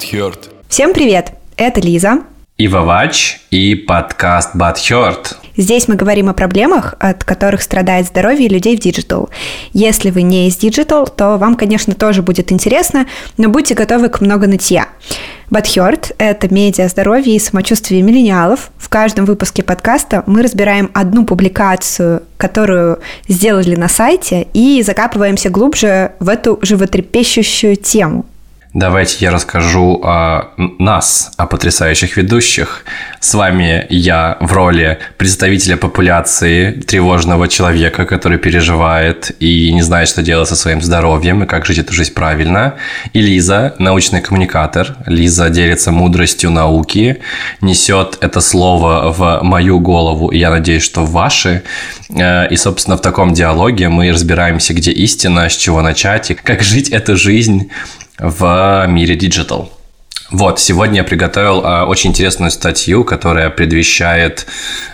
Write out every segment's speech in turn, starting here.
Butthurt. Всем привет! Это Лиза. И Вовач, и подкаст Butthurt. Здесь мы говорим о проблемах, от которых страдает здоровье людей в digital. Если вы не из digital, то вам, конечно, тоже будет интересно, но будьте готовы к много нытья. Butthurt – это медиа здоровье и самочувствие миллениалов. В каждом выпуске подкаста мы разбираем одну публикацию, которую сделали на сайте, и закапываемся глубже в эту животрепещущую тему. Давайте я расскажу о нас, о потрясающих ведущих. С вами я в роли представителя популяции тревожного человека, который переживает и не знает, что делать со своим здоровьем и как жить эту жизнь правильно. И Лиза, научный коммуникатор. Лиза делится мудростью науки, несет это слово в мою голову, и я надеюсь, что в ваши. Э, и, собственно, в таком диалоге мы разбираемся, где истина, с чего начать и как жить эту жизнь в мире digital. Вот, сегодня я приготовил э, очень интересную статью, которая предвещает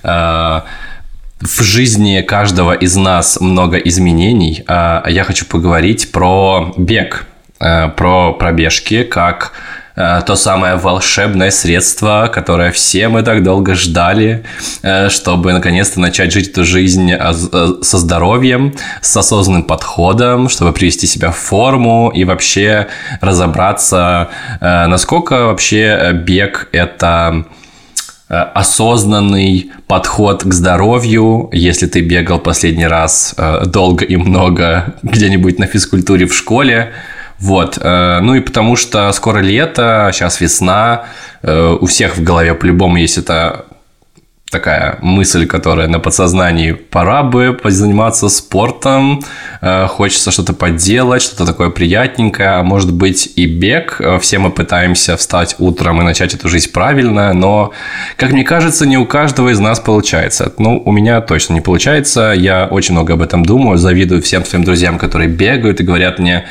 э, в жизни каждого из нас много изменений. Э, я хочу поговорить про бег, э, про пробежки, как то самое волшебное средство, которое все мы так долго ждали, э, чтобы наконец-то начать жить эту жизнь э, со здоровьем, с осознанным подходом, чтобы привести себя в форму и вообще разобраться, насколько вообще бег – это осознанный подход к здоровью, если ты бегал последний раз долго и много где-нибудь на физкультуре в школе, вот. Э, ну и потому что скоро лето, сейчас весна, э, у всех в голове по-любому есть эта такая мысль, которая на подсознании пора бы позаниматься спортом, э, хочется что-то поделать, что-то такое приятненькое, а может быть и бег. Все мы пытаемся встать утром и начать эту жизнь правильно, но, как мне кажется, не у каждого из нас получается. Ну, у меня точно не получается, я очень много об этом думаю, завидую всем своим друзьям, которые бегают и говорят мне,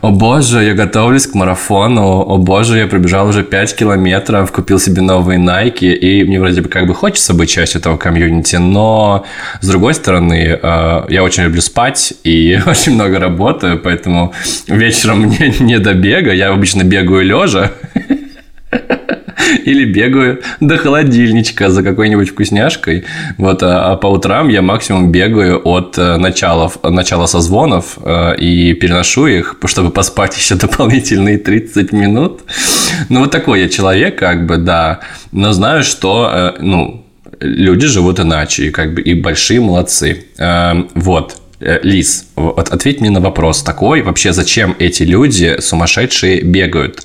о боже, я готовлюсь к марафону, о боже, я пробежал уже 5 километров, купил себе новые Nike, и мне вроде бы как бы хочется быть частью этого комьюнити, но с другой стороны, э, я очень люблю спать и очень много работаю, поэтому вечером мне не до бега, я обычно бегаю лежа, или бегаю до холодильничка за какой-нибудь вкусняшкой. Вот, а, а по утрам я максимум бегаю от э, начала, начала созвонов э, и переношу их, чтобы поспать еще дополнительные 30 минут. Ну, вот такой я человек, как бы, да. Но знаю, что, э, ну, люди живут иначе, и как бы и большие молодцы. Вот. Э, Лиз, вот ответь мне на вопрос такой, вообще зачем эти люди сумасшедшие бегают?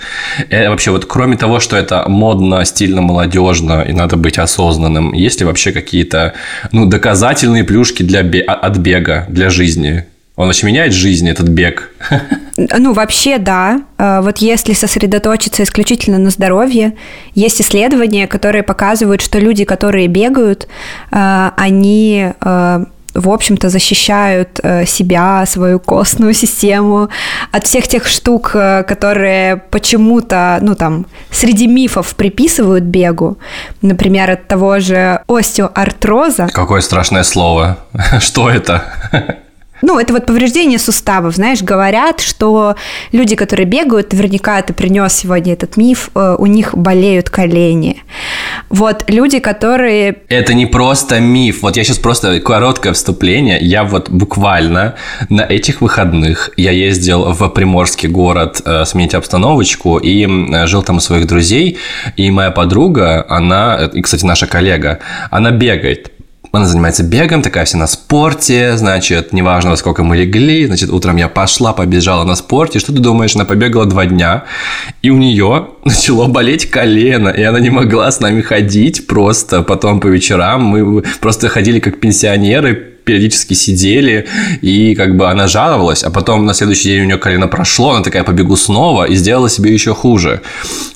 И вообще вот кроме того, что это модно, стильно, молодежно и надо быть осознанным, есть ли вообще какие-то ну, доказательные плюшки для а, от бега, для жизни? Он очень меняет жизнь, этот бег? Ну, вообще, да. Э, вот если сосредоточиться исключительно на здоровье, есть исследования, которые показывают, что люди, которые бегают, э, они в общем-то, защищают э, себя, свою костную систему от всех тех штук, э, которые почему-то, ну там, среди мифов приписывают бегу. Например, от того же остеоартроза. Какое страшное слово. Что это? Ну, это вот повреждение суставов. Знаешь, говорят, что люди, которые бегают, наверняка ты принес сегодня этот миф, э, у них болеют колени. Вот люди, которые... Это не просто миф. Вот я сейчас просто короткое вступление. Я вот буквально на этих выходных я ездил в Приморский город э, сменить обстановочку и э, жил там у своих друзей. И моя подруга, она, и, кстати, наша коллега, она бегает. Она занимается бегом, такая вся на спорте, значит, неважно, во сколько мы легли, значит, утром я пошла, побежала на спорте. Что ты думаешь, она побегала два дня, и у нее начало болеть колено, и она не могла с нами ходить просто. Потом по вечерам мы просто ходили как пенсионеры, периодически сидели, и как бы она жаловалась, а потом на следующий день у нее колено прошло, она такая, побегу снова, и сделала себе еще хуже.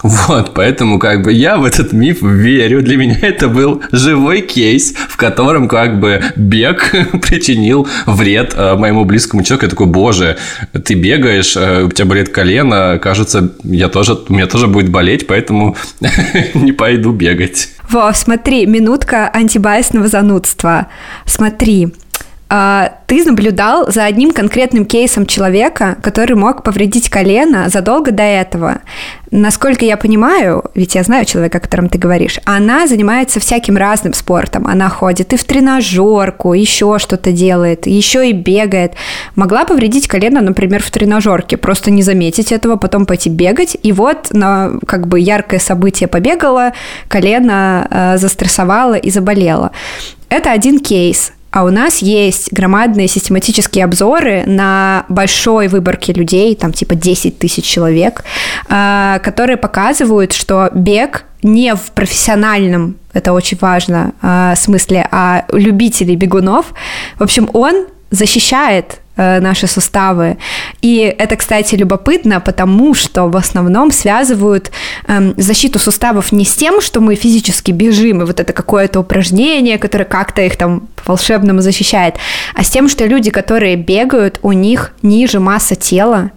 Вот, поэтому как бы я в этот миф верю. Для меня это был живой кейс, в котором как бы бег причинил вред э, моему близкому человеку. Я такой, боже, ты бегаешь, э, у тебя болит колено, кажется, я тоже, у меня тоже будет болеть, поэтому не пойду бегать. Во, смотри, минутка антибайсного занудства. Смотри, ты наблюдал за одним конкретным кейсом человека, который мог повредить колено задолго до этого. Насколько я понимаю, ведь я знаю человека, о котором ты говоришь, она занимается всяким разным спортом. Она ходит и в тренажерку, еще что-то делает, еще и бегает. Могла повредить колено, например, в тренажерке, просто не заметить этого, потом пойти бегать, и вот на как бы яркое событие побегала, колено э, застрессовало и заболело. Это один кейс. А у нас есть громадные систематические обзоры на большой выборке людей, там типа 10 тысяч человек, а, которые показывают, что бег не в профессиональном, это очень важно, а, смысле, а любителей бегунов. В общем, он защищает наши суставы. И это, кстати, любопытно, потому что в основном связывают эм, защиту суставов не с тем, что мы физически бежим, и вот это какое-то упражнение, которое как-то их там волшебному защищает, а с тем, что люди, которые бегают, у них ниже масса тела,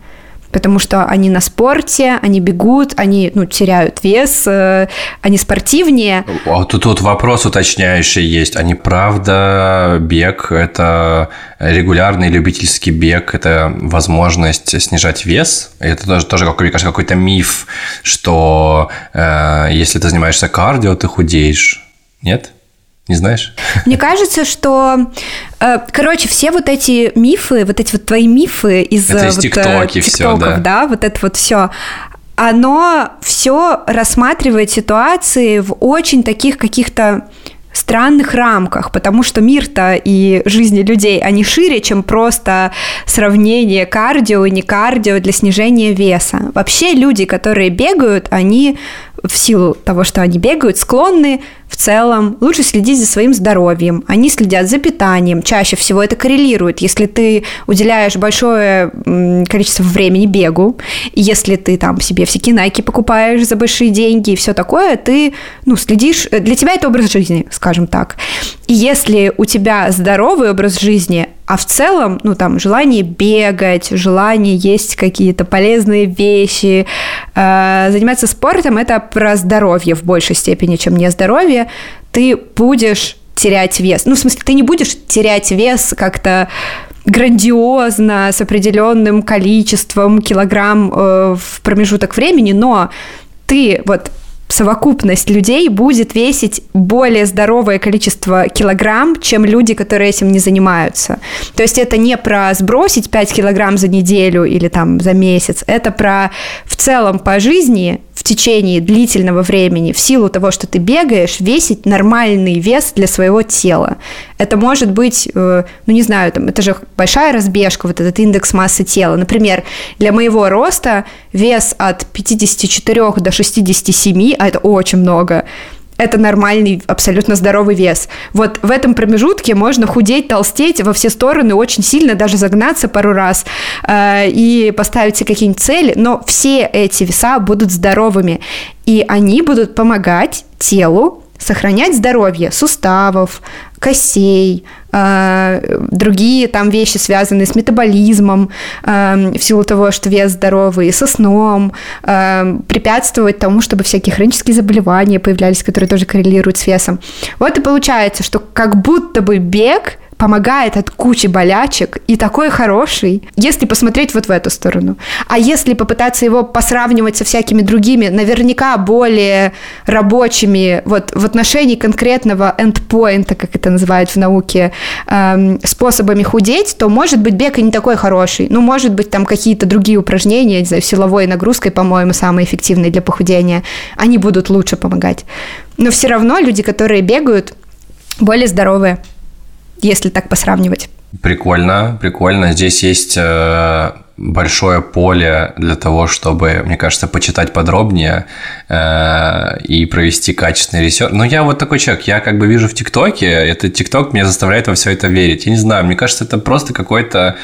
потому что они на спорте, они бегут, они ну, теряют вес, э, они спортивнее. А тут вот вопрос уточняющий есть. Они правда бег – это регулярный любительский бег, это возможность снижать вес? Это тоже, тоже как, мне кажется, какой-то миф, что э, если ты занимаешься кардио, ты худеешь. Нет? Не знаешь? Мне кажется, что, э, короче, все вот эти мифы, вот эти вот твои мифы из, это из вот, тиктоки э, все, да. да, вот это вот все, оно все рассматривает ситуации в очень таких каких-то странных рамках, потому что мир-то и жизни людей, они шире, чем просто сравнение кардио и не кардио для снижения веса. Вообще люди, которые бегают, они в силу того, что они бегают, склонны в целом лучше следить за своим здоровьем. Они следят за питанием. Чаще всего это коррелирует. Если ты уделяешь большое количество времени бегу, если ты там себе всякие найки покупаешь за большие деньги и все такое, ты ну, следишь... Для тебя это образ жизни, скажем так. И если у тебя здоровый образ жизни, а в целом, ну, там, желание бегать, желание есть какие-то полезные вещи, э, заниматься спортом – это про здоровье в большей степени, чем не здоровье. Ты будешь терять вес. Ну, в смысле, ты не будешь терять вес как-то грандиозно, с определенным количеством килограмм э, в промежуток времени, но ты вот совокупность людей будет весить более здоровое количество килограмм, чем люди, которые этим не занимаются. То есть это не про сбросить 5 килограмм за неделю или там за месяц, это про в целом по жизни в течение длительного времени, в силу того, что ты бегаешь, весить нормальный вес для своего тела. Это может быть, э, ну не знаю, там, это же большая разбежка, вот этот индекс массы тела. Например, для моего роста вес от 54 до 67, а это очень много, это нормальный, абсолютно здоровый вес. Вот в этом промежутке можно худеть, толстеть во все стороны очень сильно, даже загнаться пару раз э, и поставить себе какие-нибудь цели, но все эти веса будут здоровыми, и они будут помогать телу сохранять здоровье суставов, костей, э, другие там вещи, связанные с метаболизмом, э, в силу того, что вес здоровый, со сном, э, препятствовать тому, чтобы всякие хронические заболевания появлялись, которые тоже коррелируют с весом. Вот и получается, что как будто бы бег помогает от кучи болячек и такой хороший, если посмотреть вот в эту сторону. А если попытаться его посравнивать со всякими другими, наверняка более рабочими, вот в отношении конкретного эндпоинта, как это называют в науке, эм, способами худеть, то, может быть, бег и не такой хороший. Ну, может быть, там какие-то другие упражнения, не знаю, силовой нагрузкой, по-моему, самые эффективные для похудения, они будут лучше помогать. Но все равно люди, которые бегают, более здоровые если так посравнивать. Прикольно, прикольно. Здесь есть э, большое поле для того, чтобы, мне кажется, почитать подробнее э, и провести качественный research. Но я вот такой человек, я как бы вижу в ТикТоке, этот ТикТок меня заставляет во все это верить. Я не знаю, мне кажется, это просто какой-то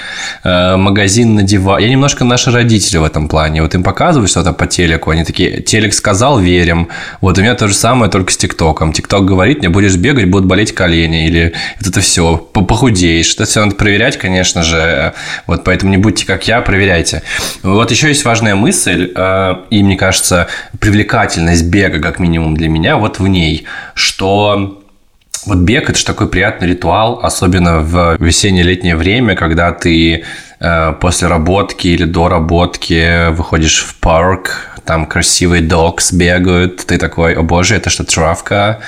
э, магазин на диване. Я немножко наши родители в этом плане. Вот им показывают что-то по телеку, они такие, телек сказал, верим. Вот у меня то же самое, только с ТикТоком. ТикТок говорит, мне будешь бегать, будут болеть колени, или это все, похудеешь. Это все надо проверять, конечно же. Вот поэтому не будьте как я, проверяйте. Вот еще есть важная мысль, э, и мне кажется, привлекательность бега, как минимум для меня, вот в ней, что Вот бег – это же такой приятный ритуал, особенно в весенне-летнее время, когда ты э, после работки или до работки выходишь в парк, там красивые докс бегают, ты такой, о боже, это что, травка,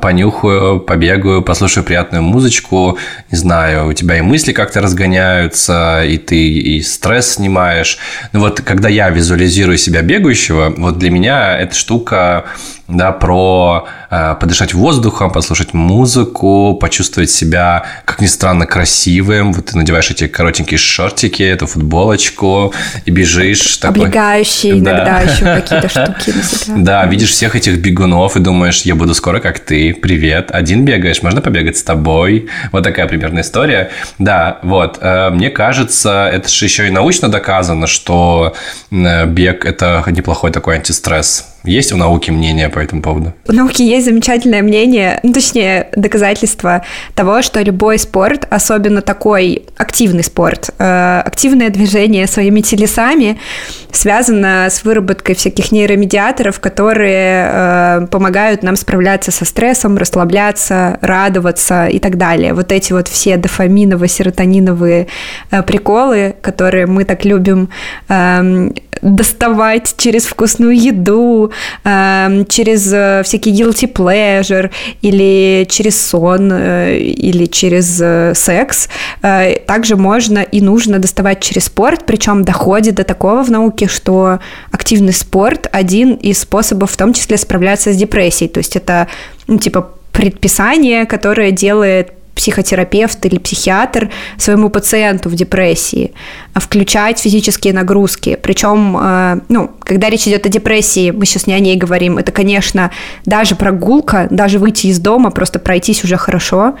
понюхаю, побегаю, послушаю приятную музычку, не знаю, у тебя и мысли как-то разгоняются, и ты и стресс снимаешь. Ну вот, когда я визуализирую себя бегающего, вот для меня эта штука да, про э, подышать воздухом, послушать музыку, почувствовать себя, как ни странно, красивым. Вот ты надеваешь эти коротенькие шортики, эту футболочку и бежишь. Облегающие такой, иногда да. еще какие-то штуки на себя. Да, видишь всех этих бегунов и думаешь, я буду скоро как ты, привет. Один бегаешь, можно побегать с тобой. Вот такая примерная история. Да, вот. Э, мне кажется, это же еще и научно доказано, что э, бег – это неплохой такой антистресс есть у науки мнение по этому поводу? У науки есть замечательное мнение, ну, точнее, доказательство того, что любой спорт, особенно такой активный спорт, э, активное движение своими телесами, связано с выработкой всяких нейромедиаторов, которые э, помогают нам справляться со стрессом, расслабляться, радоваться и так далее. Вот эти вот все дофаминово-серотониновые э, приколы, которые мы так любим э, доставать через вкусную еду, э, через э, всякий guilty pleasure или через сон э, или через э, секс. Также можно и нужно доставать через спорт, причем доходит до такого в науке, что активный спорт один из способов в том числе справляться с депрессией. То есть это ну, типа предписание, которое делает психотерапевт или психиатр своему пациенту в депрессии, а включать физические нагрузки. Причем, э, ну, когда речь идет о депрессии, мы сейчас не о ней говорим, это, конечно, даже прогулка, даже выйти из дома, просто пройтись уже хорошо.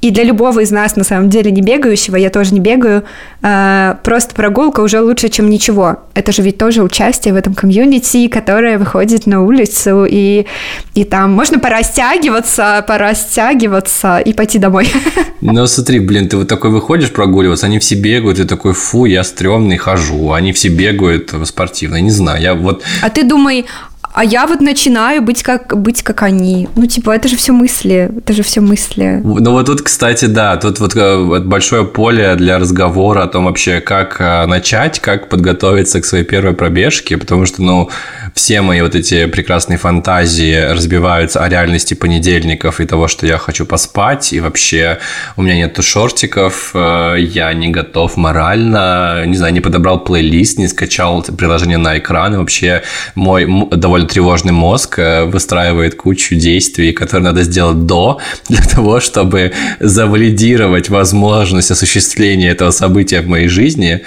И для любого из нас, на самом деле, не бегающего, я тоже не бегаю, э, просто прогулка уже лучше, чем ничего. Это же ведь тоже участие в этом комьюнити, которое выходит на улицу, и, и там можно порастягиваться, порастягиваться и пойти домой. Ну, смотри, блин, ты вот такой выходишь прогуливаться, они все бегают, и такой, фу, я стрёмный хожу, они все бегают спортивно, не знаю, я вот... А ты думай, а я вот начинаю быть как, быть как они. Ну, типа, это же все мысли, это же все мысли. Ну, вот тут, кстати, да, тут вот э, большое поле для разговора о том вообще, как э, начать, как подготовиться к своей первой пробежке, потому что, ну, все мои вот эти прекрасные фантазии разбиваются о реальности понедельников и того, что я хочу поспать, и вообще у меня нету шортиков, э, я не готов морально, не знаю, не подобрал плейлист, не скачал приложение на экран, и вообще мой довольно тревожный мозг э, выстраивает кучу действий, которые надо сделать до, для того, чтобы завалидировать возможность осуществления этого события в моей жизни.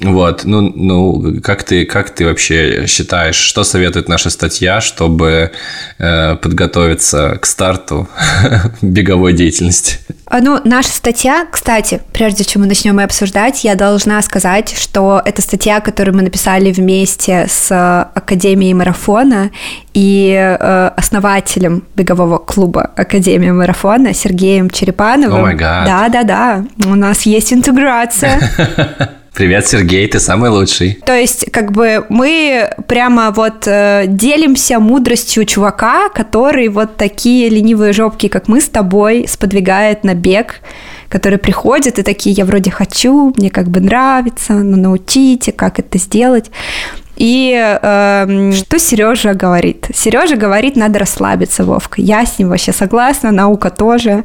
Вот, ну, ну, как ты, как ты вообще считаешь, что советует наша статья, чтобы э, подготовиться к старту беговой деятельности? А, ну, наша статья, кстати, прежде чем мы начнем ее обсуждать, я должна сказать, что это статья, которую мы написали вместе с Академией марафона и э, основателем бегового клуба Академия марафона Сергеем Черепановым. О oh Да, да, да. У нас есть интеграция. Привет, Сергей, ты самый лучший. То есть, как бы мы прямо вот э, делимся мудростью чувака, который вот такие ленивые жопки, как мы с тобой, сподвигает на бег, которые приходят и такие, я вроде хочу, мне как бы нравится, но научите, как это сделать. И э, что Сережа говорит? Сережа говорит, надо расслабиться, Вовка. Я с ним вообще согласна, наука тоже.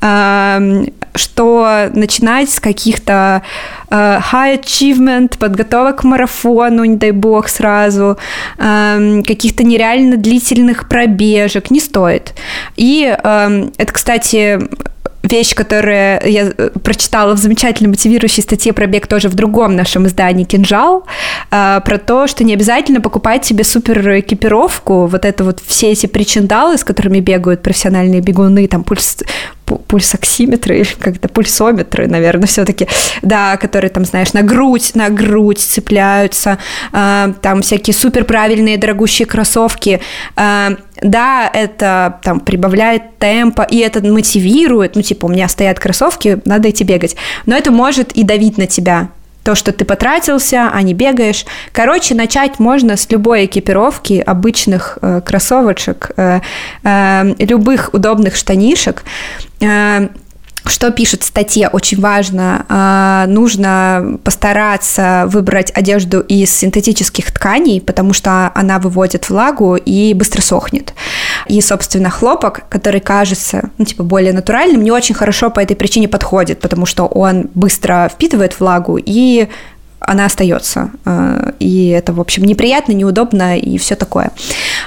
Э, что начинать с каких-то э, high achievement, подготовок к марафону, не дай бог, сразу, э, каких-то нереально длительных пробежек не стоит. И э, это, кстати, вещь, которую я э, прочитала в замечательной мотивирующей статье про бег тоже в другом нашем издании «Кинжал», э, про то, что не обязательно покупать себе супер экипировку, вот это вот все эти причиндалы, с которыми бегают профессиональные бегуны, там пульс, пульсоксиметры как-то пульсометры, наверное, все-таки, да, которые там, знаешь, на грудь, на грудь цепляются, э, там всякие супер правильные дорогущие кроссовки. Да, это там прибавляет темпа, и это мотивирует, ну, типа, у меня стоят кроссовки, надо идти бегать. Но это может и давить на тебя, то, что ты потратился, а не бегаешь. Короче, начать можно с любой экипировки, обычных э, кроссовочек, э, э, любых удобных штанишек. Э, что пишет в статье, очень важно, а, нужно постараться выбрать одежду из синтетических тканей, потому что она выводит влагу и быстро сохнет. И, собственно, хлопок, который кажется, ну, типа, более натуральным, не очень хорошо по этой причине подходит, потому что он быстро впитывает влагу и она остается. А, и это, в общем, неприятно, неудобно и все такое.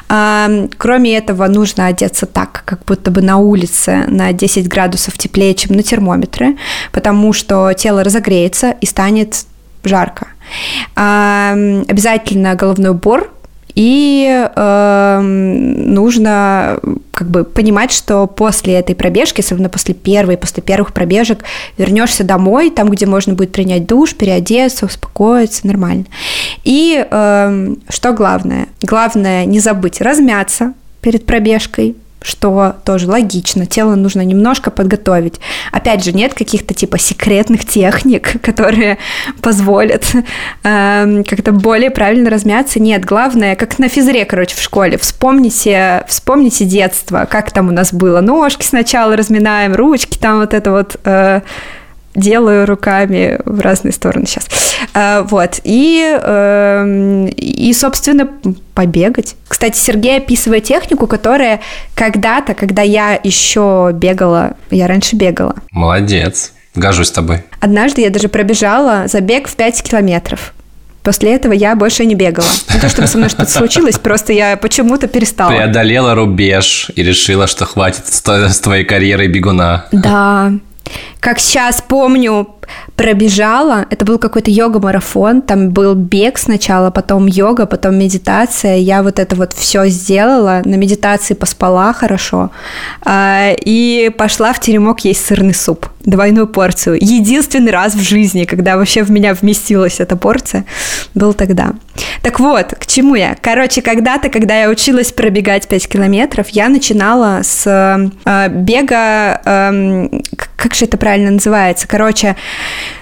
А, кроме этого, нужно одеться так, как будто бы на улице на 10 градусов теплее, чем на термометре, потому что тело разогреется и станет жарко. А, обязательно головной убор и э, нужно как бы понимать, что после этой пробежки, особенно после первой, после первых пробежек, вернешься домой, там, где можно будет принять душ, переодеться, успокоиться, нормально. И э, что главное? Главное не забыть размяться перед пробежкой, что тоже логично. Тело нужно немножко подготовить. Опять же, нет каких-то типа секретных техник, которые позволят э, как-то более правильно размяться. Нет, главное, как на физре, короче, в школе. Вспомните, вспомните детство, как там у нас было. Ножки сначала разминаем, ручки, там вот это вот... Э, делаю руками в разные стороны сейчас. А, вот. И, эм, и, собственно, побегать. Кстати, Сергей описывает технику, которая когда-то, когда я еще бегала, я раньше бегала. Молодец. Гожусь с тобой. Однажды я даже пробежала забег в 5 километров. После этого я больше не бегала. Не то, чтобы со мной что-то случилось, просто я почему-то перестала. Преодолела рубеж и решила, что хватит с твоей карьерой бегуна. Да, как сейчас помню, пробежала. Это был какой-то йога-марафон. Там был бег сначала, потом йога, потом медитация. Я вот это вот все сделала. На медитации поспала хорошо. А, и пошла в теремок есть сырный суп. Двойную порцию. Единственный раз в жизни, когда вообще в меня вместилась эта порция, был тогда. Так вот, к чему я? Короче, когда-то, когда я училась пробегать 5 километров, я начинала с э, бега, э, как же это правильно называется? Короче,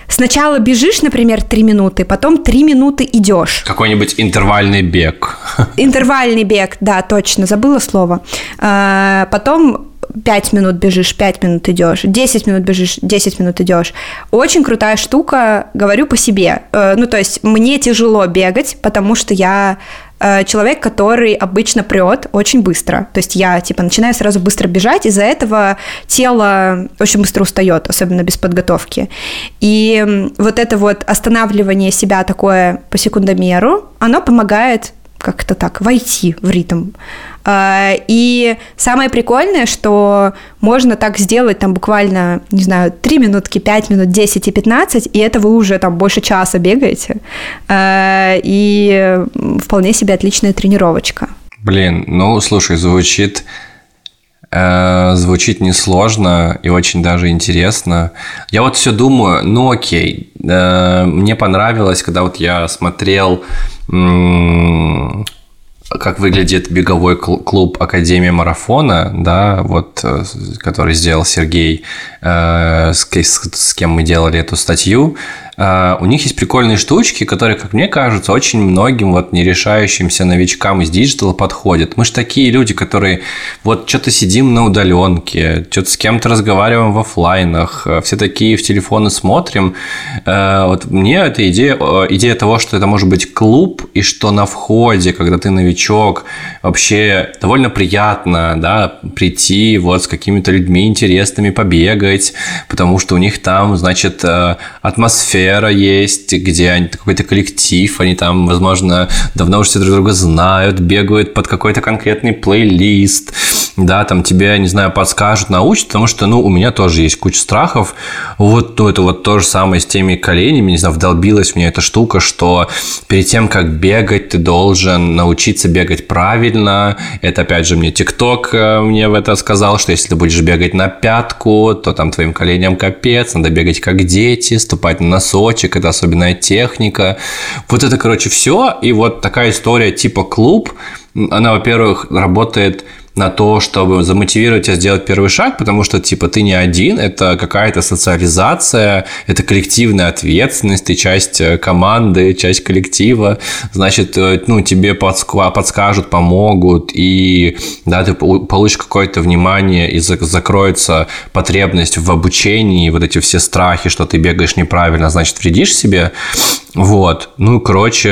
Сначала бежишь, например, 3 минуты, потом 3 минуты идешь. Какой-нибудь интервальный бег. Интервальный бег, да, точно, забыла слово. А, потом 5 минут бежишь, 5 минут идешь, 10 минут бежишь, 10 минут идешь. Очень крутая штука, говорю по себе. Э, ну, то есть мне тяжело бегать, потому что я э, человек, который обычно прет очень быстро. То есть я, типа, начинаю сразу быстро бежать, из-за этого тело очень быстро устает, особенно без подготовки. И вот это вот останавливание себя такое по секундомеру, оно помогает как-то так войти в ритм. А, и самое прикольное, что можно так сделать там буквально, не знаю, 3 минутки, 5 минут, 10 и 15, и это вы уже там больше часа бегаете. А, и вполне себе отличная тренировочка. Блин, ну, слушай, звучит э, звучит несложно и очень даже интересно. Я вот все думаю, ну окей, э, мне понравилось, когда вот я смотрел как выглядит беговой клуб Академия марафона, да, вот, э, который сделал Сергей, э, с, с кем мы делали эту статью, у них есть прикольные штучки, которые, как мне кажется, очень многим вот не решающимся новичкам из digital а подходят. Мы же такие люди, которые вот что-то сидим на удаленке, что-то с кем-то разговариваем в офлайнах, э, все такие в телефоны смотрим. Э, вот мне эта идея, э, идея того, что это может быть клуб, и что на входе, когда ты новичок, вообще довольно приятно, да, прийти вот с какими-то людьми интересными, побегать, потому что у них там, значит, атмосфера атмосфера есть, где они, какой-то коллектив, они там, возможно, давно уже все друг друга знают, бегают под какой-то конкретный плейлист, да, там тебе, не знаю, подскажут, научат, потому что, ну, у меня тоже есть куча страхов. Вот, ну, это вот то же самое с теми коленями, не знаю, вдолбилась мне эта штука, что перед тем, как бегать, ты должен научиться бегать правильно. Это, опять же, мне ТикТок э, мне в это сказал, что если ты будешь бегать на пятку, то там твоим коленям капец, надо бегать как дети, ступать на носочек, это особенная техника. Вот это, короче, все. И вот такая история типа клуб, она, во-первых, работает на то, чтобы замотивировать тебя сделать первый шаг, потому что, типа, ты не один, это какая-то социализация, это коллективная ответственность, ты часть э, команды, часть коллектива, значит, э, ну, тебе подскажут, помогут, и, да, ты получишь какое-то внимание, и закроется потребность в обучении, вот эти все страхи, что ты бегаешь неправильно, значит, вредишь себе, вот. Ну, короче,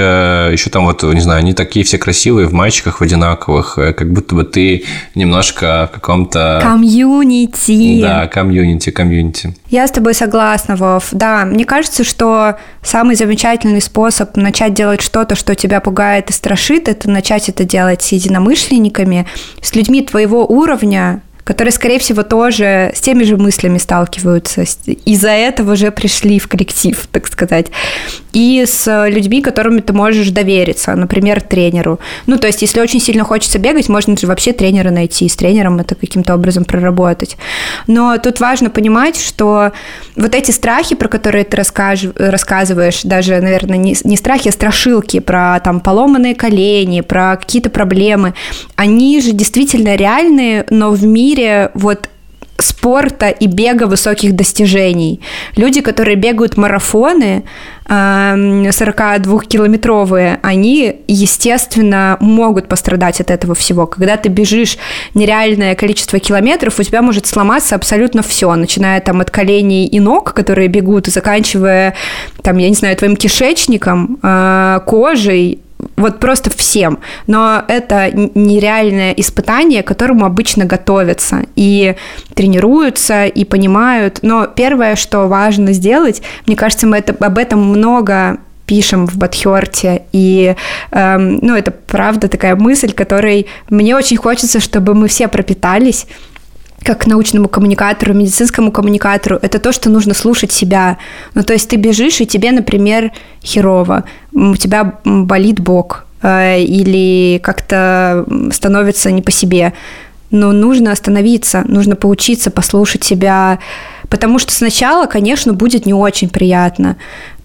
еще там вот, не знаю, они такие все красивые в маечках в одинаковых, э, как будто бы ты немножко в каком-то... Community. Да, community, community. Я с тобой согласна, Вов. Да, мне кажется, что самый замечательный способ начать делать что-то, что тебя пугает и страшит, это начать это делать с единомышленниками, с людьми твоего уровня, которые, скорее всего, тоже с теми же мыслями сталкиваются, из-за этого же пришли в коллектив, так сказать, и с людьми, которыми ты можешь довериться, например, тренеру. Ну, то есть, если очень сильно хочется бегать, можно же вообще тренера найти, с тренером это каким-то образом проработать. Но тут важно понимать, что вот эти страхи, про которые ты рассказываешь, даже, наверное, не, не страхи, а страшилки про там поломанные колени, про какие-то проблемы, они же действительно реальные, но в мире вот спорта и бега высоких достижений. Люди, которые бегают марафоны 42-километровые, они, естественно, могут пострадать от этого всего. Когда ты бежишь нереальное количество километров, у тебя может сломаться абсолютно все, начиная там от коленей и ног, которые бегут, и заканчивая, там, я не знаю, твоим кишечником, а, кожей, вот просто всем. Но это нереальное испытание, к которому обычно готовятся и тренируются, и понимают. Но первое, что важно сделать, мне кажется, мы это, об этом много пишем в Батхерте, и эм, ну, это правда такая мысль, которой мне очень хочется, чтобы мы все пропитались, как научному коммуникатору, медицинскому коммуникатору, это то, что нужно слушать себя. Ну, то есть ты бежишь, и тебе, например, херово, у тебя болит бок, э, или как-то становится не по себе. Но нужно остановиться, нужно поучиться послушать себя, потому что сначала, конечно, будет не очень приятно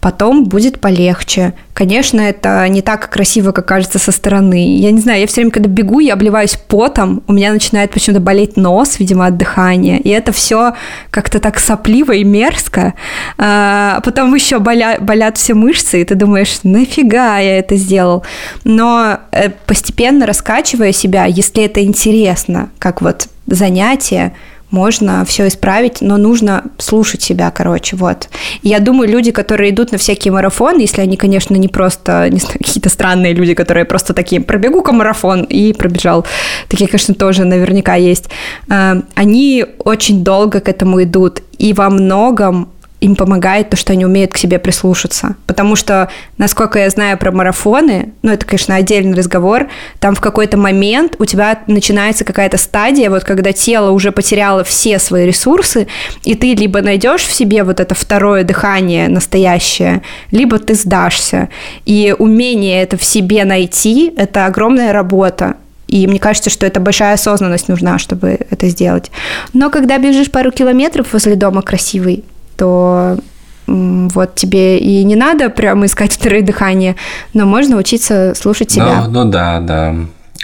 потом будет полегче. Конечно, это не так красиво, как кажется со стороны. Я не знаю, я все время, когда бегу, я обливаюсь потом, у меня начинает почему-то болеть нос, видимо, от дыхания, и это все как-то так сопливо и мерзко. А потом еще боля, болят все мышцы, и ты думаешь, нафига я это сделал? Но э, постепенно раскачивая себя, если это интересно, как вот занятие, можно все исправить, но нужно слушать себя, короче, вот. И я думаю, люди, которые идут на всякие марафоны, если они, конечно, не просто, не знаю, какие-то странные люди, которые просто такие, пробегу-ка марафон и пробежал, такие, конечно, тоже наверняка есть, э, они очень долго к этому идут, и во многом им помогает то, что они умеют к себе прислушаться. Потому что, насколько я знаю про марафоны, ну, это, конечно, отдельный разговор, там в какой-то момент у тебя начинается какая-то стадия, вот когда тело уже потеряло все свои ресурсы, и ты либо найдешь в себе вот это второе дыхание настоящее, либо ты сдашься. И умение это в себе найти – это огромная работа. И мне кажется, что это большая осознанность нужна, чтобы это сделать. Но когда бежишь пару километров возле дома красивый, то вот тебе и не надо прямо искать второе дыхание, но можно учиться слушать себя. Ну, ну да, да.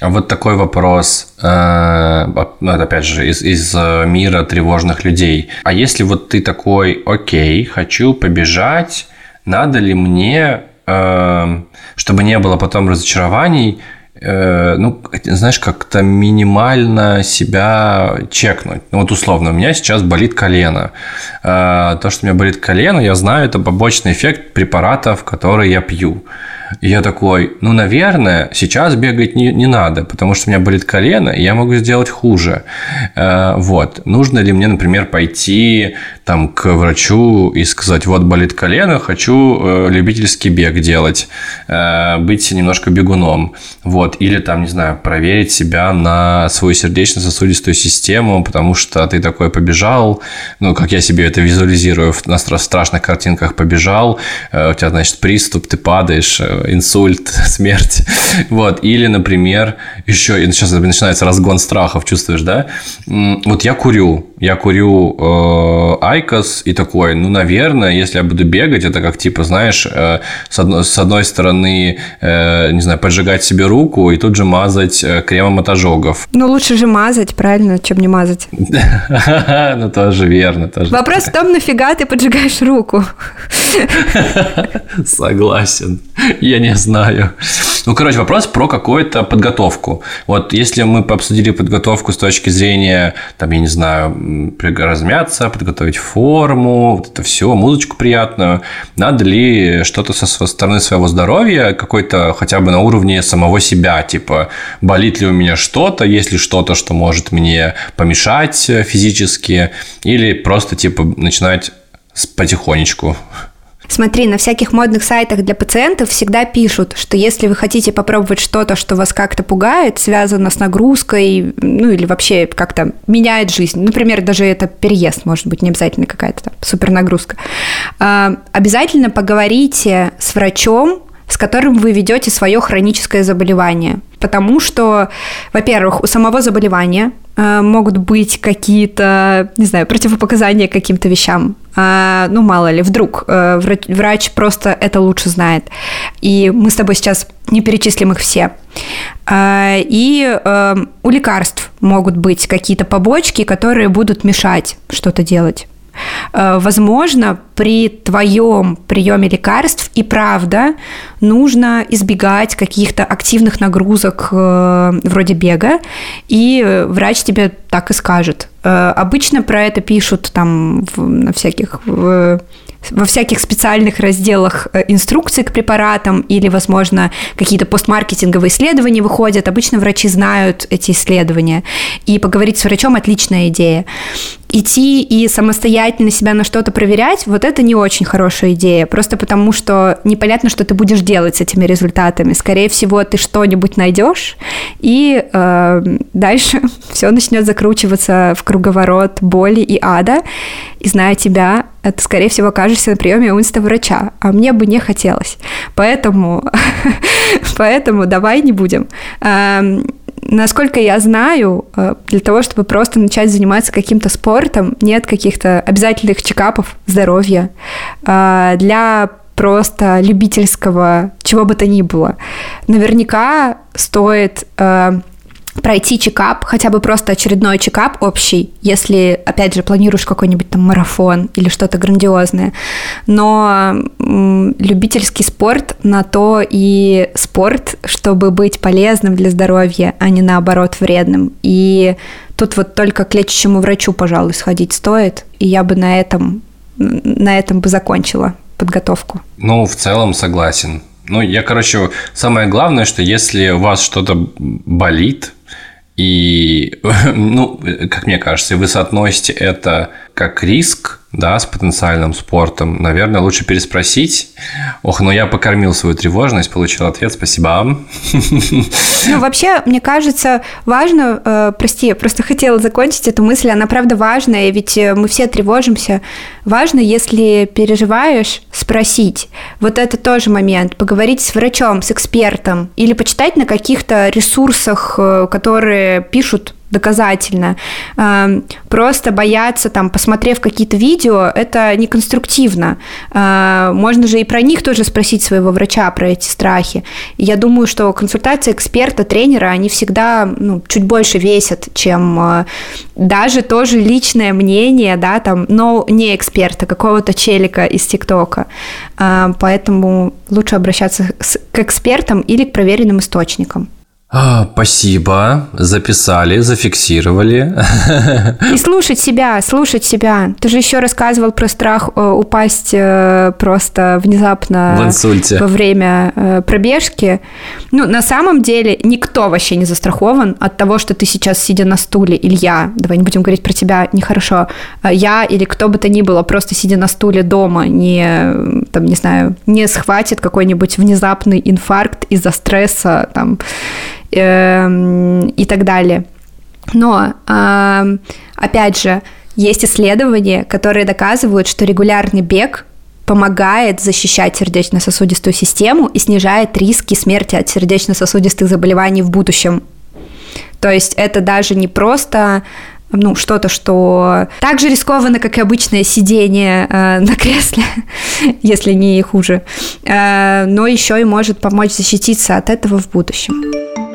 А вот такой вопрос, э, ну, опять же, из, из э, мира тревожных людей. А если вот ты такой, окей, хочу побежать, надо ли мне, э, чтобы не было потом разочарований, ну, знаешь, как-то минимально себя чекнуть. Ну, вот условно, у меня сейчас болит колено. Э, то, что у меня болит колено, я знаю, это побочный эффект препаратов, которые я пью. И я такой, ну, наверное, сейчас бегать не, не надо, потому что у меня болит колено, и я могу сделать хуже. Э, вот. Нужно ли мне, например, пойти там, к врачу и сказать, вот болит колено, хочу э, любительский бег делать, э, быть немножко бегуном. Вот. Или там, не знаю, проверить себя на свою сердечно-сосудистую систему, потому что ты такой побежал, ну, как я себе это визуализирую, на страшных картинках побежал, у тебя, значит, приступ, ты падаешь, инсульт, смерть. Вот. Или, например, еще, сейчас начинается разгон страхов, чувствуешь, да? Вот я курю. Я курю э, IQOS и такой, ну, наверное, если я буду бегать, это как, типа, знаешь, э, с, одной, с одной стороны, э, не знаю, поджигать себе руку и тут же мазать э, кремом от ожогов. Ну, лучше же мазать, правильно, чем не мазать. Ну, тоже верно. Тоже Вопрос в том, нафига ты поджигаешь руку. Согласен. Я не знаю. Ну, короче, вопрос про какую-то подготовку. Вот если мы обсудили подготовку с точки зрения, там, я не знаю, размяться, подготовить форму, вот это все, музычку приятную, надо ли что-то со стороны своего здоровья, какой-то хотя бы на уровне самого себя, типа, болит ли у меня что-то, есть ли что-то, что может мне помешать физически, или просто, типа, начинать потихонечку Смотри, на всяких модных сайтах для пациентов всегда пишут, что если вы хотите попробовать что-то, что вас как-то пугает, связано с нагрузкой, ну или вообще как-то меняет жизнь, например, даже это переезд, может быть, не обязательно какая-то там супер нагрузка, а, обязательно поговорите с врачом, с которым вы ведете свое хроническое заболевание. Потому что, во-первых, у самого заболевания могут быть какие-то, не знаю, противопоказания каким-то вещам. Э, ну, мало ли, вдруг э, врач, просто это лучше знает. И мы с тобой сейчас не перечислим их все. Э, и э, у лекарств могут быть какие-то побочки, которые будут мешать что-то делать. Э, возможно, при твоем приеме лекарств и правда нужно избегать каких-то активных нагрузок э, вроде бега, и врач тебе так и скажет. Э, обычно про это пишут там на всяких во всяких специальных разделах инструкций к препаратам или, возможно, какие-то постмаркетинговые исследования выходят. Обычно врачи знают эти исследования. И поговорить с врачом – отличная идея идти и самостоятельно себя на что-то проверять, вот это не очень хорошая идея, просто потому что непонятно, что ты будешь делать с этими результатами. Скорее всего, ты что-нибудь найдешь, и э, дальше все начнет закручиваться в круговорот боли и ада. И зная тебя, это, скорее всего, окажешься на приеме у инста-врача, а мне бы не хотелось. Поэтому, поэтому давай не будем. Эм, насколько я знаю, э, для того, чтобы просто начать заниматься каким-то спортом, нет каких-то обязательных чекапов здоровья. Э, для просто любительского чего бы то ни было. Наверняка стоит э, пройти чекап, хотя бы просто очередной чекап общий, если, опять же, планируешь какой-нибудь там марафон или что-то грандиозное. Но любительский спорт на то и спорт, чтобы быть полезным для здоровья, а не наоборот вредным. И тут вот только к лечащему врачу, пожалуй, сходить стоит, и я бы на этом, на этом бы закончила подготовку. Ну, в целом согласен. Ну, я, короче, самое главное, что если у вас что-то болит, и, ну, как мне кажется, вы соотносите это как риск да, с потенциальным спортом, наверное, лучше переспросить. Ох, ну я покормил свою тревожность, получил ответ, спасибо. Ну, вообще, мне кажется, важно, э, прости, я просто хотела закончить эту мысль, она правда важная, ведь э, мы все тревожимся. Важно, если переживаешь, спросить. Вот это тоже момент. Поговорить с врачом, с экспертом или почитать на каких-то ресурсах, э, которые пишут доказательно. Эм, просто бояться, там, посмотрев какие-то видео, это неконструктивно. Э, можно же и про них тоже спросить своего врача, про эти страхи. Я думаю, что консультация эксперта, тренера, они всегда ну, чуть больше весят, чем э, даже тоже личное мнение, да, там, но не эксперта, какого-то челика из ТикТока. Э, поэтому лучше обращаться к экспертам или к проверенным источникам. А, спасибо, записали, зафиксировали. И слушать себя, слушать себя. Ты же еще рассказывал про страх э, упасть э, просто внезапно в инсульте. во время э, пробежки. Ну, на самом деле, никто вообще не застрахован от того, что ты сейчас, сидя на стуле, или я, давай не будем говорить про тебя, нехорошо, я или кто бы то ни было, просто сидя на стуле дома, не, там, не знаю, не схватит какой-нибудь внезапный инфаркт из-за стресса, там, Эм, и так далее. Но, опять же, есть исследования, которые доказывают, что регулярный бег помогает защищать сердечно-сосудистую систему и снижает риски смерти от сердечно-сосудистых заболеваний в будущем. То есть это даже не просто ну, что-то, что так же рискованно, как и обычное сидение э, на кресле, если не хуже, э, но еще и может помочь защититься от этого в будущем.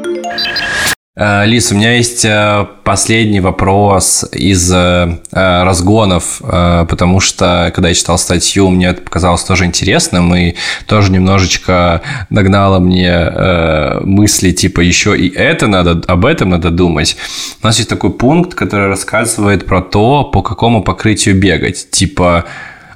Э, Лиз, у меня есть э, последний вопрос из э, разгонов, потому что, когда я читал статью, мне это показалось тоже интересным, и тоже немножечко догнало мне мысли, типа, еще и это надо, об этом надо думать. У нас есть такой пункт, который рассказывает про то, по какому покрытию бегать. Типа,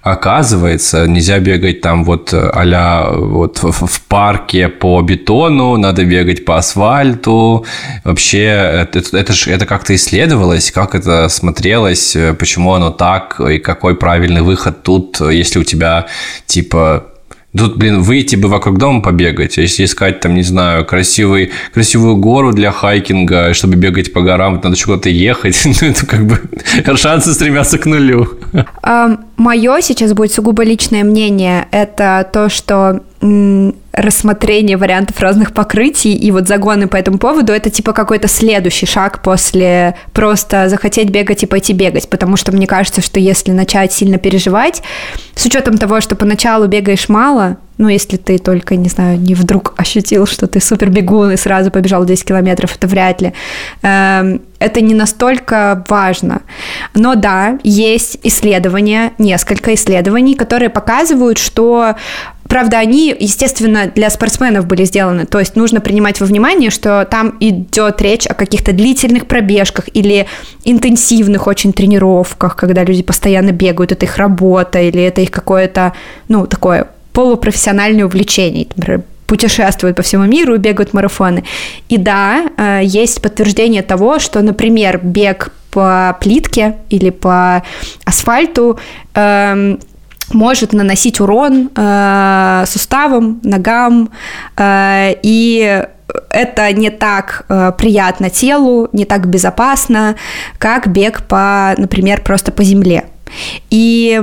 Оказывается, нельзя бегать там вот а вот в, парке по бетону, надо бегать по асфальту. Вообще, это, это, это, это как-то исследовалось, как это смотрелось, почему оно так, и какой правильный выход тут, если у тебя типа Тут, блин, выйти бы вокруг дома побегать, а если искать, там, не знаю, красивый, красивую гору для хайкинга, чтобы бегать по горам, надо куда-то ехать, ну, это как бы шансы стремятся к нулю. Мое сейчас будет сугубо личное мнение, это то, что рассмотрение вариантов разных покрытий и вот загоны по этому поводу это типа какой-то следующий шаг после просто захотеть бегать и пойти бегать, потому что мне кажется, что если начать сильно переживать, с учетом того, что поначалу бегаешь мало, ну, если ты только, не знаю, не вдруг ощутил, что ты супер бегун и сразу побежал 10 километров, это вряд ли. Эм, это не настолько важно. Но да, есть исследования, несколько исследований, которые показывают, что Правда, они, естественно, для спортсменов были сделаны. То есть нужно принимать во внимание, что там идет речь о каких-то длительных пробежках или интенсивных очень тренировках, когда люди постоянно бегают, это их работа или это их какое-то, ну, такое полупрофессиональное увлечение, например, путешествуют по всему миру и бегают марафоны. И да, э, есть подтверждение того, что, например, бег по плитке или по асфальту эм, может наносить урон э, суставам, ногам, э, и это не так э, приятно телу, не так безопасно, как бег по, например, просто по земле. И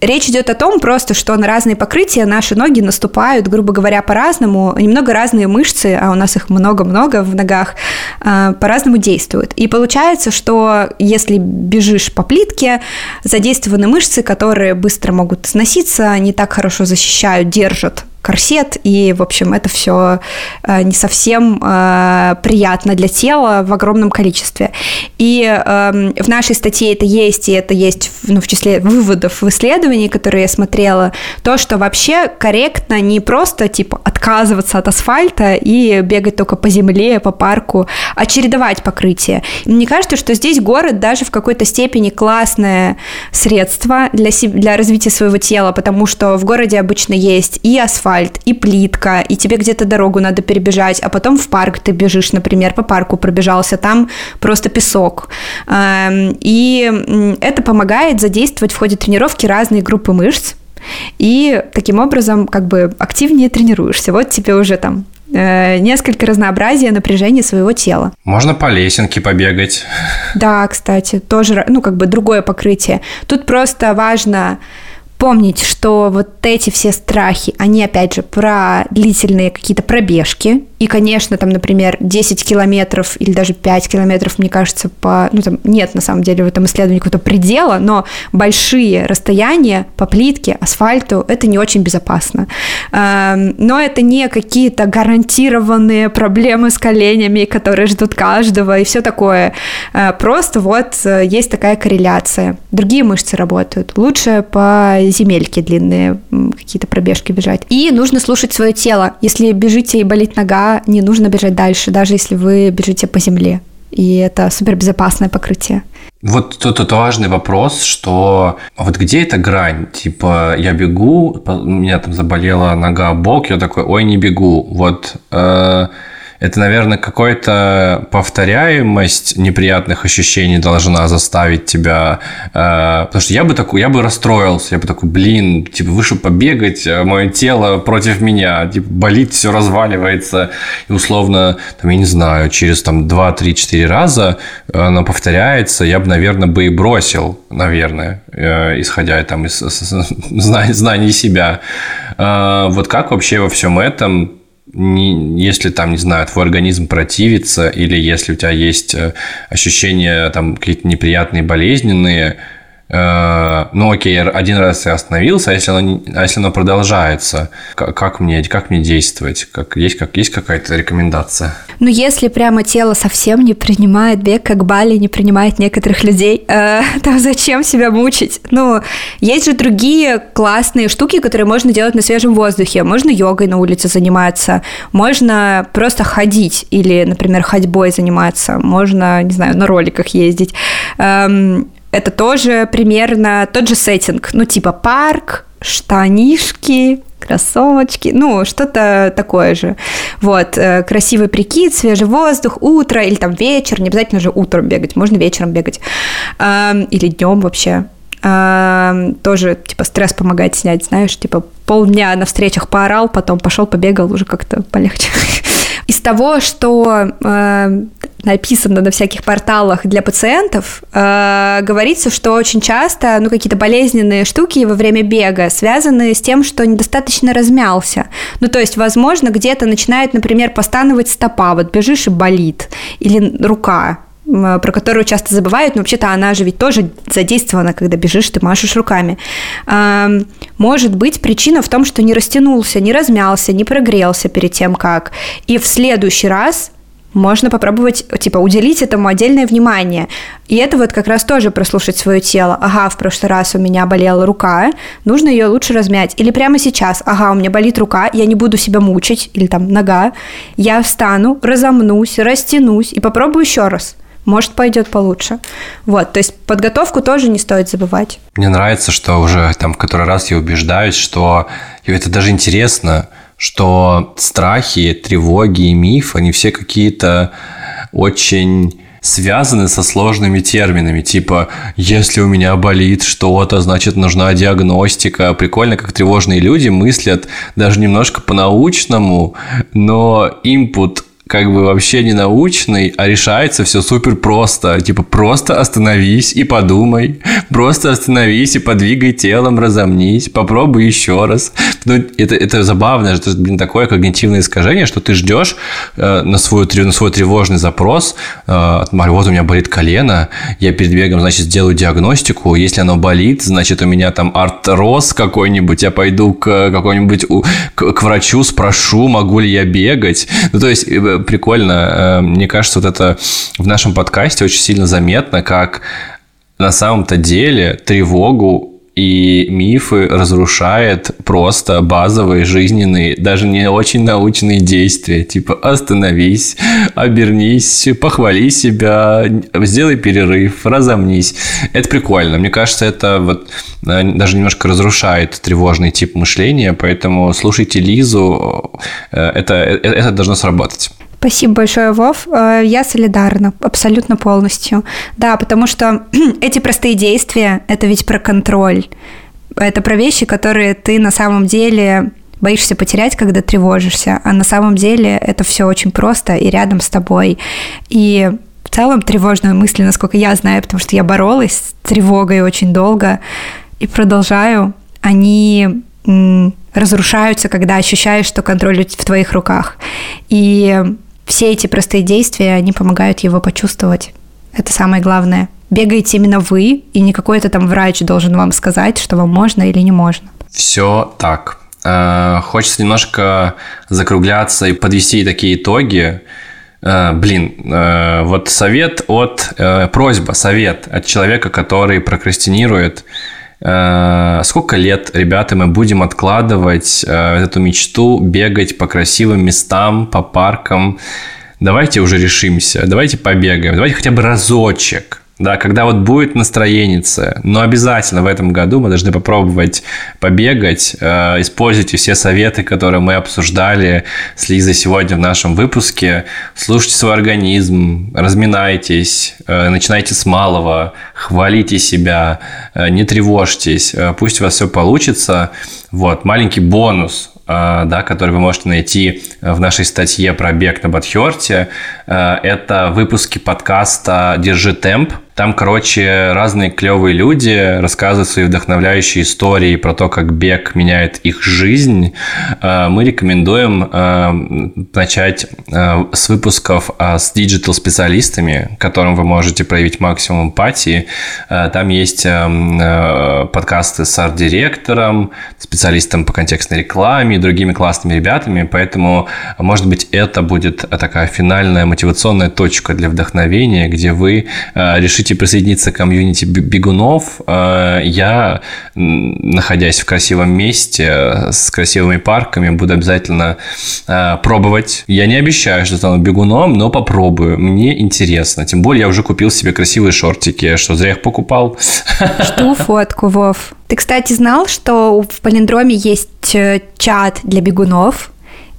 речь идет о том просто, что на разные покрытия наши ноги наступают, грубо говоря, по-разному. Немного разные мышцы, а у нас их много-много в ногах, а, по-разному действуют. И получается, что если бежишь по плитке, задействованы мышцы, которые быстро могут сноситься, не так хорошо защищают, держат корсет, и, в общем, это все э, не совсем э, приятно для тела в огромном количестве. И эм, в нашей статье это есть, и это есть ну, в числе выводов в исследовании, которые я смотрела, то, что вообще корректно не просто, типа, отказываться от асфальта и бегать только по земле, по парку, а чередовать покрытие. И мне кажется, что здесь город даже в какой-то степени классное средство для, для развития своего тела, потому что в городе обычно есть и асфальт, асфальт, и плитка, и тебе где-то дорогу надо перебежать, а потом в парк ты бежишь, например, по парку пробежался, там просто песок. Эм, и это помогает задействовать в ходе тренировки разные группы мышц, и таким образом как бы активнее тренируешься. Вот тебе уже там э, несколько разнообразия напряжения своего тела. Можно по лесенке побегать. Да, кстати, тоже, ну, как бы другое покрытие. Тут просто важно помнить, что вот эти все страхи, они, опять же, про длительные какие-то пробежки, и, конечно, там, например, 10 километров или даже 5 километров, мне кажется, по... Ну, там нет, на самом деле, в этом исследовании какого-то предела, но большие расстояния по плитке, асфальту, это не очень безопасно. Эм, но это не какие-то гарантированные проблемы с коленями, которые ждут каждого и все такое. Э, просто вот э, есть такая корреляция. Другие мышцы работают. Лучше по земельке длинные какие-то пробежки бежать. И нужно слушать свое тело. Если бежите и болит нога, не нужно бежать дальше, даже если вы бежите по земле. И это супербезопасное покрытие. Вот тут, тут важный вопрос, что вот где эта грань? Типа, я бегу, у меня там заболела нога, бок, я такой, ой, не бегу. Вот э, это, наверное, какая-то повторяемость неприятных ощущений должна заставить тебя, э, потому что я бы такой, я бы расстроился, я бы такой, блин, типа вышел побегать, а мое тело против меня, типа болит, все разваливается, и условно, там, я не знаю, через там 2, 3, 4 раза оно повторяется, я бы, наверное, бы и бросил, наверное, э, исходя там из знаний себя. Э, вот как вообще во всем этом не, если там, не знаю, твой организм противится, или если у тебя есть э, ощущения там какие-то неприятные, болезненные, ну окей, один раз я остановился, а если оно, а если оно продолжается, как, как, мне, как мне действовать? Как, есть, как, есть какая-то рекомендация? Ну, если прямо тело совсем не принимает бег, как Бали не принимает некоторых людей, э, то зачем себя мучить? Ну, есть же другие классные штуки, которые можно делать на свежем воздухе. Можно йогой на улице заниматься, можно просто ходить или, например, ходьбой заниматься, можно, не знаю, на роликах ездить. Эм, это тоже примерно тот же сеттинг. Ну, типа парк, штанишки, кроссовочки, ну, что-то такое же. Вот, э, красивый прикид, свежий воздух, утро или там вечер, не обязательно же утром бегать, можно вечером бегать. Или днем вообще. Тоже, типа, стресс помогает снять, знаешь, типа, полдня на встречах поорал, потом пошел, побегал, уже как-то полегче. Из того, что э, написано на всяких порталах для пациентов, э, говорится, что очень часто ну, какие-то болезненные штуки во время бега связаны с тем, что недостаточно размялся. Ну, то есть, возможно, где-то начинает, например, постановать стопа, вот бежишь и болит, или рука, про которую часто забывают, но вообще-то она же ведь тоже задействована, когда бежишь, ты машешь руками. Может быть, причина в том, что не растянулся, не размялся, не прогрелся перед тем, как. И в следующий раз можно попробовать, типа, уделить этому отдельное внимание. И это вот как раз тоже прослушать свое тело. Ага, в прошлый раз у меня болела рука, нужно ее лучше размять. Или прямо сейчас, ага, у меня болит рука, я не буду себя мучить, или там нога, я встану, разомнусь, растянусь и попробую еще раз может, пойдет получше. Вот, то есть подготовку тоже не стоит забывать. Мне нравится, что уже там в который раз я убеждаюсь, что и это даже интересно, что страхи, тревоги и миф, они все какие-то очень связаны со сложными терминами, типа «если у меня болит что-то, значит нужна диагностика». Прикольно, как тревожные люди мыслят даже немножко по-научному, но input как бы вообще не научный, а решается все супер просто. Типа просто остановись и подумай. Просто остановись и подвигай телом, разомнись. Попробуй еще раз. Ну, это, это забавно, это, блин, такое когнитивное искажение, что ты ждешь э, на, свой, на свой тревожный запрос. Э, вот у меня болит колено, я перед бегом, значит, сделаю диагностику. Если оно болит, значит, у меня там артроз какой-нибудь, я пойду к какой-нибудь к, к врачу, спрошу, могу ли я бегать. Ну, то есть э, прикольно. Э, мне кажется, вот это в нашем подкасте очень сильно заметно, как на самом-то деле тревогу и мифы разрушает просто базовые жизненные, даже не очень научные действия, типа остановись, обернись, похвали себя, сделай перерыв, разомнись. Это прикольно. Мне кажется, это вот э, даже немножко разрушает тревожный тип мышления, поэтому слушайте Лизу, э, это, это должно сработать. Спасибо большое, Вов. Э, я солидарна абсолютно полностью. Да, потому что эти простые действия – это ведь про контроль. Это про вещи, которые ты на самом деле боишься потерять, когда тревожишься, а на самом деле это все очень просто и рядом с тобой. И в целом тревожные мысли, насколько я знаю, потому что я боролась с тревогой очень долго и продолжаю, они разрушаются, когда ощущаешь, что контроль в твоих руках. И все эти простые действия, они помогают его почувствовать. Это самое главное. Бегаете именно вы, и не какой-то там врач должен вам сказать, что вам можно или не можно. Все так. Э, хочется немножко закругляться и подвести такие итоги. Э, блин, э, вот совет от... Просьба, совет от человека, который прокрастинирует – сколько лет, ребята, мы будем откладывать э, эту мечту, бегать по красивым местам, по паркам. Давайте уже решимся, давайте побегаем, давайте хотя бы разочек. Да, когда вот будет настроение, но обязательно в этом году мы должны попробовать побегать. Э, используйте все советы, которые мы обсуждали с Лизой сегодня в нашем выпуске. Слушайте свой организм, разминайтесь, э, начинайте с малого, хвалите себя, э, не тревожьтесь, пусть у вас все получится. Вот, маленький бонус да, который вы можете найти в нашей статье про бег на Бадхерте. Это выпуски подкаста «Держи темп», Там, короче, разные клевые люди рассказывают свои вдохновляющие истории про то, как бег меняет их жизнь. Э, мы рекомендуем э, начать э, с выпусков с digital-специалистами, которым вы можете проявить максимум эмпатии. Там есть подкасты с арт-директором, специалистом по контекстной рекламе и другими классными ребятами, поэтому, может быть, это будет такая финальная мотивационная точка для вдохновения, где вы решите присоединиться к комьюнити бегунов. Я, находясь в красивом месте с красивыми парками, буду обязательно пробовать. Я не обещаю, что стану бегуном, но попробую. Мне интересно. Тем более я уже купил себе красивые шортики, что зря их покупал. Жду фотку, Вов. Ты, кстати, знал, что в Полиндроме есть э, чат для бегунов,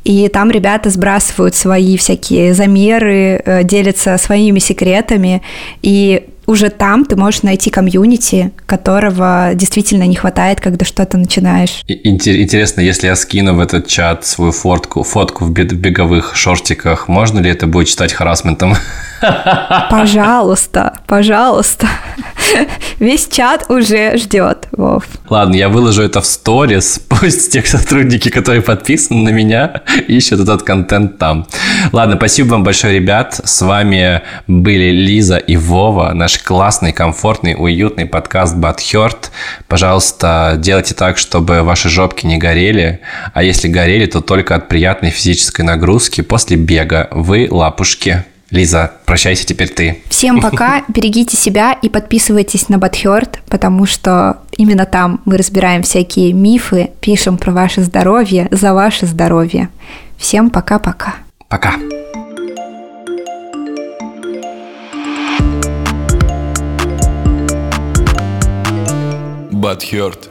и там ребята сбрасывают свои всякие замеры, э, делятся своими секретами, и уже там ты можешь найти комьюнити, которого действительно не хватает, когда что-то начинаешь. Интересно, если я скину в этот чат свою фотку, фотку в беговых шортиках, можно ли это будет читать харасментом? Пожалуйста, пожалуйста. Весь чат уже ждет, Вов. Ладно, я выложу это в сторис. Пусть те сотрудники, которые подписаны на меня, ищут этот контент там. Ладно, спасибо вам большое, ребят. С вами были Лиза и Вова, наш классный, комфортный, уютный подкаст Бадхерт. Пожалуйста, делайте так, чтобы ваши жопки не горели. А если горели, то только от приятной физической нагрузки после бега. Вы лапушки. Лиза, прощайся теперь ты. Всем пока, берегите себя и подписывайтесь на Бадхерт, потому что именно там мы разбираем всякие мифы, пишем про ваше здоровье, за ваше здоровье. Всем пока-пока. Пока. Бадхерт.